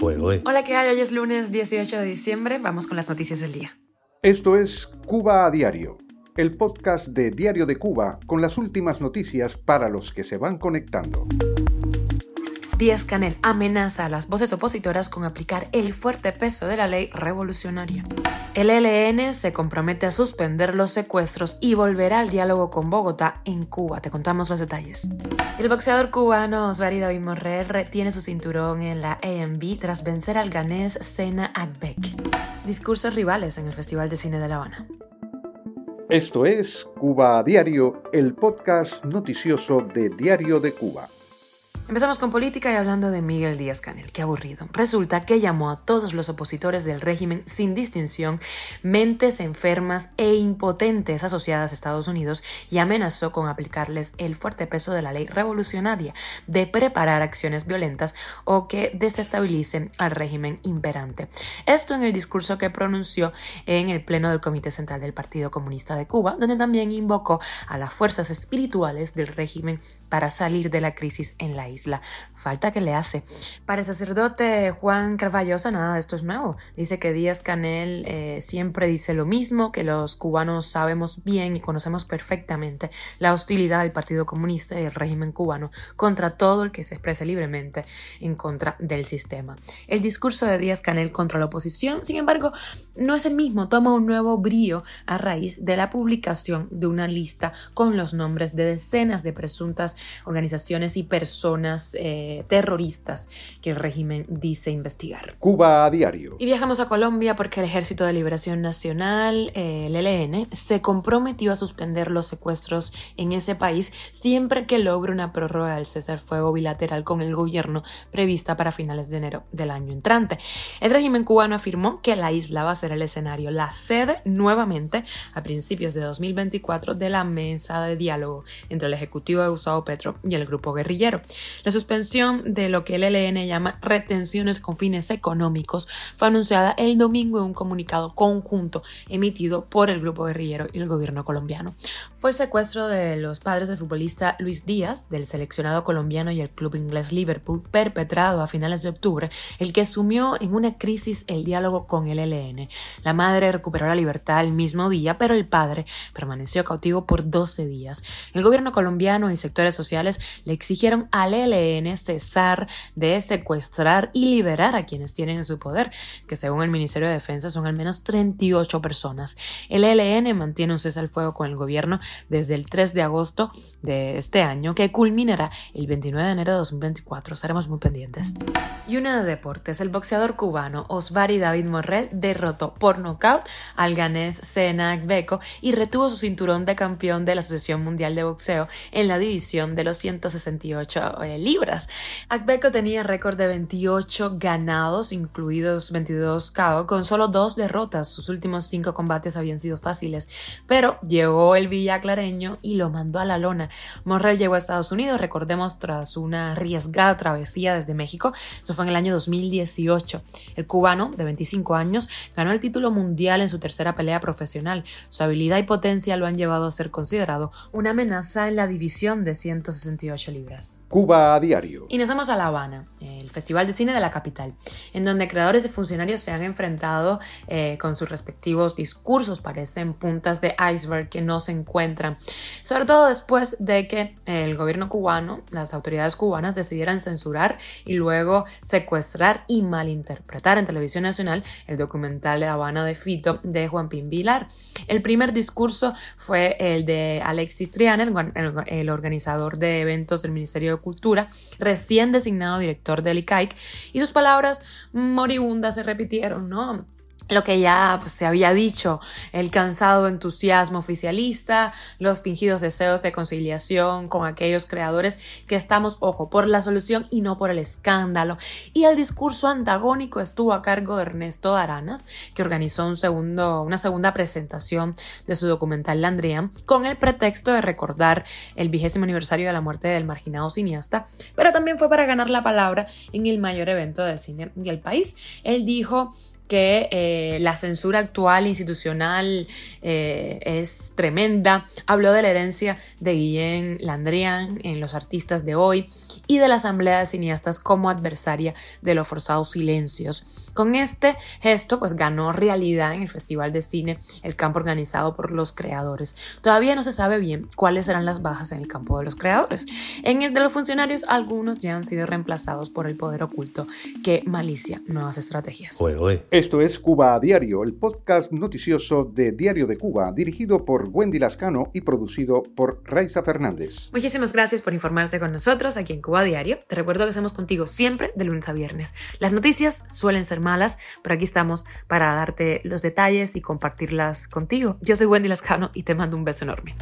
Hola, ¿qué hay? Hoy es lunes 18 de diciembre. Vamos con las noticias del día. Esto es Cuba a Diario, el podcast de Diario de Cuba con las últimas noticias para los que se van conectando. Díaz Canel amenaza a las voces opositoras con aplicar el fuerte peso de la ley revolucionaria. El ELN se compromete a suspender los secuestros y volverá al diálogo con Bogotá en Cuba. Te contamos los detalles. El boxeador cubano Osvaldo David Morrell retiene su cinturón en la AMB tras vencer al ganés Sena Akbek. Discursos rivales en el Festival de Cine de La Habana. Esto es Cuba Diario, el podcast noticioso de Diario de Cuba. Empezamos con política y hablando de Miguel Díaz Canel. Qué aburrido. Resulta que llamó a todos los opositores del régimen sin distinción mentes enfermas e impotentes asociadas a Estados Unidos y amenazó con aplicarles el fuerte peso de la ley revolucionaria de preparar acciones violentas o que desestabilicen al régimen imperante. Esto en el discurso que pronunció en el Pleno del Comité Central del Partido Comunista de Cuba, donde también invocó a las fuerzas espirituales del régimen para salir de la crisis en la isla isla. Falta que le hace. Para el sacerdote Juan Carvallosa nada de esto es nuevo. Dice que Díaz Canel eh, siempre dice lo mismo, que los cubanos sabemos bien y conocemos perfectamente la hostilidad del Partido Comunista y el régimen cubano contra todo el que se exprese libremente en contra del sistema. El discurso de Díaz Canel contra la oposición, sin embargo, no es el mismo, toma un nuevo brío a raíz de la publicación de una lista con los nombres de decenas de presuntas organizaciones y personas eh, terroristas que el régimen dice investigar. Cuba a diario. Y viajamos a Colombia porque el Ejército de Liberación Nacional, eh, el ELN, se comprometió a suspender los secuestros en ese país siempre que logre una prórroga del cesar fuego bilateral con el gobierno prevista para finales de enero del año entrante. El régimen cubano afirmó que la isla va a ser el escenario, la sede nuevamente a principios de 2024 de la mesa de diálogo entre el Ejecutivo de Gustavo Petro y el grupo guerrillero. La suspensión de lo que el ELN llama retenciones con fines económicos fue anunciada el domingo en un comunicado conjunto emitido por el grupo guerrillero y el gobierno colombiano. Fue el secuestro de los padres del futbolista Luis Díaz, del seleccionado colombiano y el club inglés Liverpool, perpetrado a finales de octubre, el que sumió en una crisis el diálogo con el ELN. La madre recuperó la libertad el mismo día, pero el padre permaneció cautivo por 12 días. El gobierno colombiano y sectores sociales le exigieron al ELN cesar de secuestrar y liberar a quienes tienen en su poder, que según el Ministerio de Defensa son al menos 38 personas. El ELN mantiene un cese al fuego con el gobierno desde el 3 de agosto de este año, que culminará el 29 de enero de 2024. Estaremos muy pendientes. Y una de deportes, el boxeador cubano Osvari David Morrell derrotó por nocaut al ganés Senak Beko y retuvo su cinturón de campeón de la Asociación Mundial de Boxeo en la división de los 168 libras. Akbeko tenía récord de 28 ganados, incluidos 22 KO, con solo dos derrotas. Sus últimos cinco combates habían sido fáciles, pero llegó el Villa Clareño y lo mandó a la lona. Morrell llegó a Estados Unidos, recordemos, tras una arriesgada travesía desde México. Eso fue en el año 2018. El cubano, de 25 años, ganó el título mundial en su tercera pelea profesional. Su habilidad y potencia lo han llevado a ser considerado una amenaza en la división de 168 libras. Cuba a diario. Y nos vamos a La Habana, el Festival de Cine de la capital, en donde creadores y funcionarios se han enfrentado eh, con sus respectivos discursos. Parecen puntas de iceberg que no se encuentran. Sobre todo después de que el gobierno cubano, las autoridades cubanas decidieran censurar y luego secuestrar y malinterpretar en televisión nacional el documental de Habana de Fito de Juan Pin Vilar. El primer discurso fue el de Alexis Trianer, el organizador de eventos del Ministerio de Cultura, recién designado director del ICAIC, y sus palabras moribundas se repitieron, ¿no? Lo que ya pues, se había dicho, el cansado entusiasmo oficialista, los fingidos deseos de conciliación con aquellos creadores que estamos, ojo, por la solución y no por el escándalo. Y el discurso antagónico estuvo a cargo de Ernesto Aranas, que organizó un segundo, una segunda presentación de su documental Landrian, con el pretexto de recordar el vigésimo aniversario de la muerte del marginado cineasta, pero también fue para ganar la palabra en el mayor evento del cine del país. Él dijo que eh, la censura actual institucional eh, es tremenda. Habló de la herencia de Guillén Landrian en Los Artistas de Hoy y de la Asamblea de Cineastas como adversaria de los forzados silencios. Con este gesto, pues ganó realidad en el Festival de Cine, el campo organizado por los creadores. Todavía no se sabe bien cuáles serán las bajas en el campo de los creadores. En el de los funcionarios, algunos ya han sido reemplazados por el poder oculto que malicia nuevas estrategias. Esto es Cuba a Diario, el podcast noticioso de Diario de Cuba, dirigido por Wendy Lascano y producido por Raiza Fernández. Muchísimas gracias por informarte con nosotros aquí en Cuba diario. Te recuerdo que estamos contigo siempre de lunes a viernes. Las noticias suelen ser malas, pero aquí estamos para darte los detalles y compartirlas contigo. Yo soy Wendy Lascano y te mando un beso enorme.